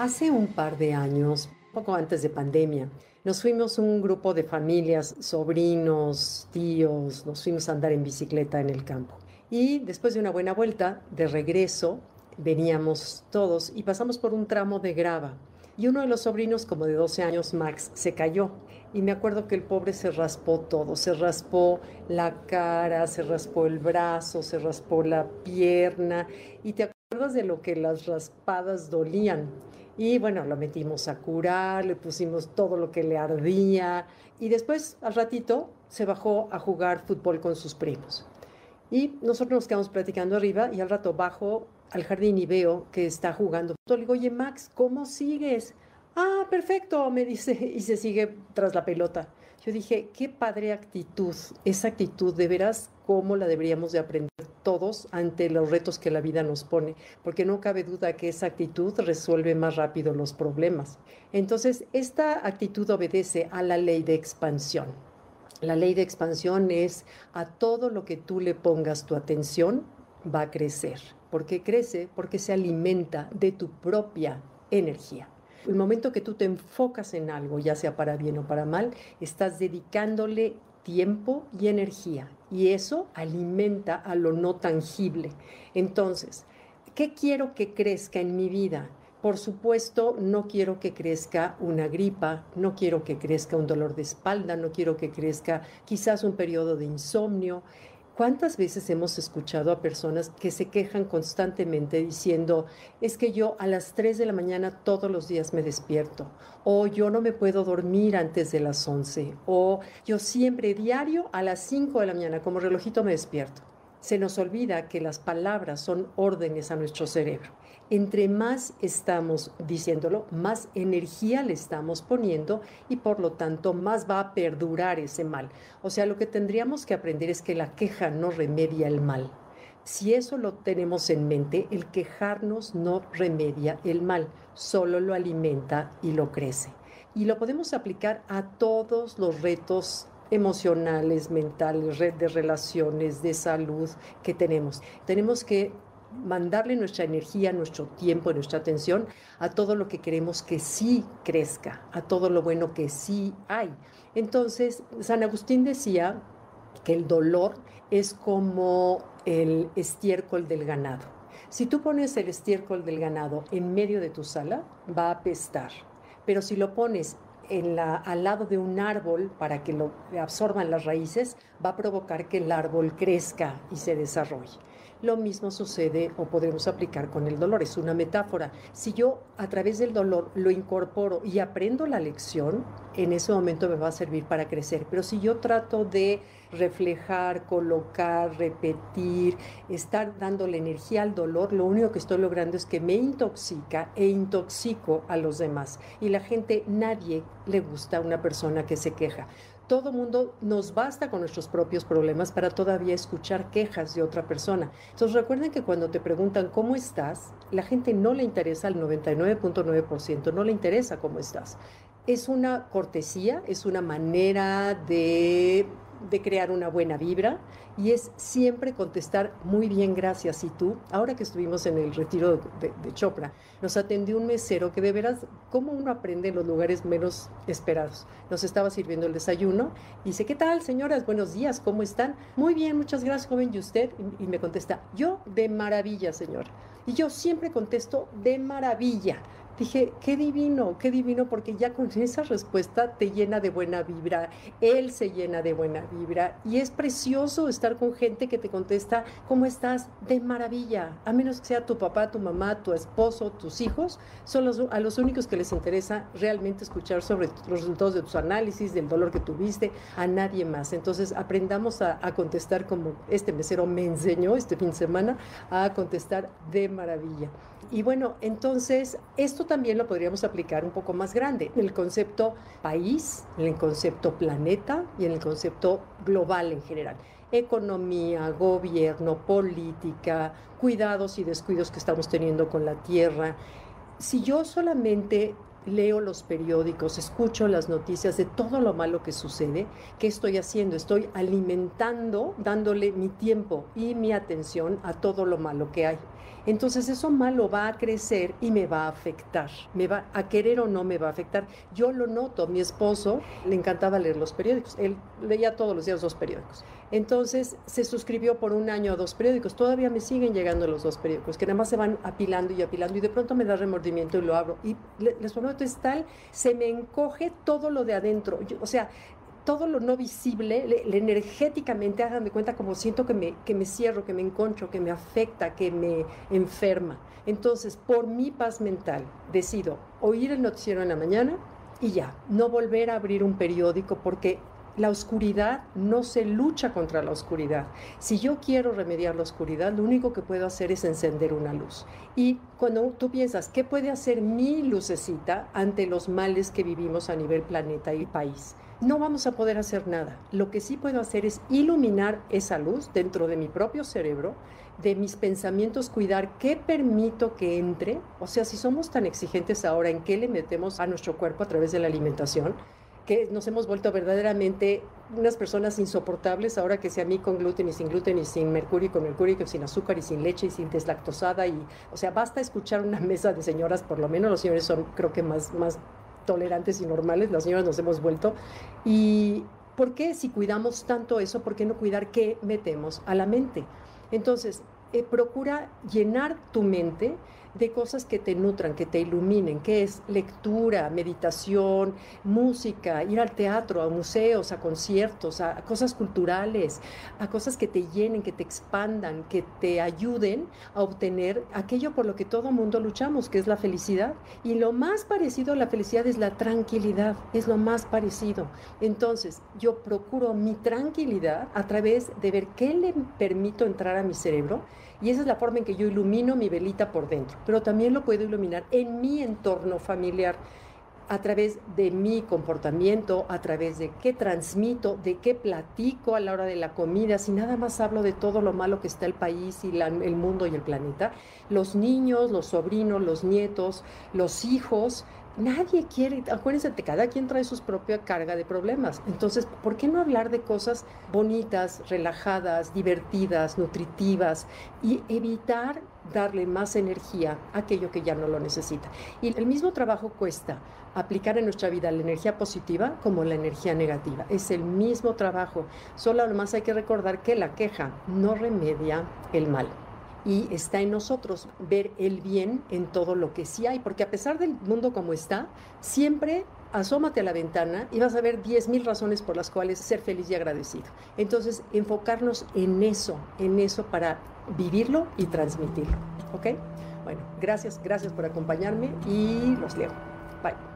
Hace un par de años, poco antes de pandemia, nos fuimos un grupo de familias, sobrinos, tíos, nos fuimos a andar en bicicleta en el campo. Y después de una buena vuelta, de regreso, veníamos todos y pasamos por un tramo de grava. Y uno de los sobrinos, como de 12 años, Max, se cayó. Y me acuerdo que el pobre se raspó todo, se raspó la cara, se raspó el brazo, se raspó la pierna. Y te de lo que las raspadas dolían. Y bueno, lo metimos a curar, le pusimos todo lo que le ardía y después al ratito se bajó a jugar fútbol con sus primos. Y nosotros nos quedamos platicando arriba y al rato bajo al jardín y veo que está jugando. Le digo, oye Max, ¿cómo sigues? Ah, perfecto, me dice, y se sigue tras la pelota. Yo dije, qué padre actitud, esa actitud, de veras, cómo la deberíamos de aprender todos ante los retos que la vida nos pone, porque no cabe duda que esa actitud resuelve más rápido los problemas. Entonces, esta actitud obedece a la ley de expansión. La ley de expansión es a todo lo que tú le pongas tu atención, va a crecer. ¿Por qué crece? Porque se alimenta de tu propia energía. El momento que tú te enfocas en algo, ya sea para bien o para mal, estás dedicándole tiempo y energía y eso alimenta a lo no tangible. Entonces, ¿qué quiero que crezca en mi vida? Por supuesto, no quiero que crezca una gripa, no quiero que crezca un dolor de espalda, no quiero que crezca quizás un periodo de insomnio. ¿Cuántas veces hemos escuchado a personas que se quejan constantemente diciendo, es que yo a las 3 de la mañana todos los días me despierto, o yo no me puedo dormir antes de las 11, o yo siempre diario a las 5 de la mañana como relojito me despierto? Se nos olvida que las palabras son órdenes a nuestro cerebro entre más estamos diciéndolo, más energía le estamos poniendo y por lo tanto más va a perdurar ese mal. O sea, lo que tendríamos que aprender es que la queja no remedia el mal. Si eso lo tenemos en mente, el quejarnos no remedia el mal, solo lo alimenta y lo crece. Y lo podemos aplicar a todos los retos emocionales, mentales, red de relaciones, de salud que tenemos. Tenemos que mandarle nuestra energía, nuestro tiempo, nuestra atención a todo lo que queremos que sí crezca, a todo lo bueno que sí hay. Entonces, San Agustín decía que el dolor es como el estiércol del ganado. Si tú pones el estiércol del ganado en medio de tu sala, va a apestar. Pero si lo pones al lado de un árbol para que lo absorban las raíces, va a provocar que el árbol crezca y se desarrolle. Lo mismo sucede o podemos aplicar con el dolor, es una metáfora. Si yo a través del dolor lo incorporo y aprendo la lección, en ese momento me va a servir para crecer. Pero si yo trato de reflejar, colocar, repetir, estar dándole energía al dolor, lo único que estoy logrando es que me intoxica e intoxico a los demás. Y la gente, nadie le gusta a una persona que se queja todo mundo nos basta con nuestros propios problemas para todavía escuchar quejas de otra persona. Entonces recuerden que cuando te preguntan cómo estás, la gente no le interesa al 99.9%, no le interesa cómo estás. Es una cortesía, es una manera de de crear una buena vibra y es siempre contestar muy bien, gracias. Y tú, ahora que estuvimos en el retiro de, Chopra, nos atendió un mesero que de veras, ¿cómo uno aprende en los lugares menos esperados? Nos estaba sirviendo el desayuno y dice, ¿qué tal, señoras? Buenos días, ¿cómo están? Muy bien, muchas gracias, joven. ¿Y usted? Y, y me contesta, yo de maravilla, señor. Y yo siempre contesto de maravilla Dije, qué divino, qué divino, porque ya con esa respuesta te llena de buena vibra, él se llena de buena vibra y es precioso estar con gente que te contesta, ¿cómo estás? De maravilla, a menos que sea tu papá, tu mamá, tu esposo, tus hijos, son los, a los únicos que les interesa realmente escuchar sobre los resultados de tus análisis, del dolor que tuviste, a nadie más. Entonces aprendamos a, a contestar como este mesero me enseñó este fin de semana, a contestar de maravilla. Y bueno, entonces esto también lo podríamos aplicar un poco más grande, en el concepto país, en el concepto planeta y en el concepto global en general. Economía, gobierno, política, cuidados y descuidos que estamos teniendo con la tierra. Si yo solamente leo los periódicos, escucho las noticias de todo lo malo que sucede, ¿qué estoy haciendo? Estoy alimentando, dándole mi tiempo y mi atención a todo lo malo que hay. Entonces eso malo va a crecer y me va a afectar. Me va a querer o no me va a afectar. Yo lo noto, mi esposo le encantaba leer los periódicos. Él leía todos los días dos periódicos. Entonces se suscribió por un año a dos periódicos. Todavía me siguen llegando los dos periódicos, que nada más se van apilando y apilando y de pronto me da remordimiento y lo abro. Y les es tal, se me encoge todo lo de adentro. o sea, todo lo no visible, le, energéticamente, hagan de cuenta como siento que me, que me cierro, que me enconcho, que me afecta, que me enferma. Entonces, por mi paz mental, decido oír el noticiero en la mañana y ya, no volver a abrir un periódico porque la oscuridad no se lucha contra la oscuridad. Si yo quiero remediar la oscuridad, lo único que puedo hacer es encender una luz. Y cuando tú piensas, ¿qué puede hacer mi lucecita ante los males que vivimos a nivel planeta y país? no vamos a poder hacer nada. Lo que sí puedo hacer es iluminar esa luz dentro de mi propio cerebro, de mis pensamientos, cuidar qué permito que entre. O sea, si somos tan exigentes ahora en qué le metemos a nuestro cuerpo a través de la alimentación, nos hemos vuelto verdaderamente unas personas insoportables ahora que sea a mí con gluten y sin gluten y sin mercurio y con mercurio y sin azúcar y sin leche y sin deslactosada y o sea basta escuchar una mesa de señoras por lo menos los señores son creo que más más tolerantes y normales, las señoras nos hemos vuelto. ¿Y por qué si cuidamos tanto eso, por qué no cuidar qué metemos a la mente? Entonces, eh, procura llenar tu mente de cosas que te nutran, que te iluminen, que es lectura, meditación, música, ir al teatro, a museos, a conciertos, a, cosas culturales, a cosas que te llenen, que te expandan, que te ayuden a obtener aquello por lo que todo mundo luchamos, que es la felicidad. Y lo más parecido a la felicidad es la tranquilidad, es lo más parecido. Entonces, yo procuro mi tranquilidad a través de ver qué le permito entrar a mi cerebro y esa es la forma en que yo ilumino mi velita por dentro. Pero también lo puedo iluminar en mi entorno familiar a través de mi comportamiento, a través de qué transmito, de qué platico a la hora de la comida, si nada más hablo de todo lo malo que está el país y el mundo y el planeta, los niños, los sobrinos, los nietos, los hijos, Nadie quiere, acuérdense, cada quien trae su propia carga de problemas. Entonces, ¿por qué no hablar de cosas bonitas, relajadas, divertidas, nutritivas y evitar darle más energía a aquello que ya no lo necesita? Y el mismo trabajo cuesta aplicar en nuestra vida la energía positiva como la energía negativa. Es el mismo trabajo, solo además hay que recordar que la queja no remedia el mal y está en nosotros ver el bien en todo lo que sí hay, porque a pesar del mundo como está, siempre asómate a la ventana y vas a ver 10.000 razones por las cuales ser feliz y agradecido. Entonces, enfocarnos en eso, en eso para vivirlo y transmitirlo. ¿Ok? Bueno, gracias, gracias por acompañarme y los leo. Bye.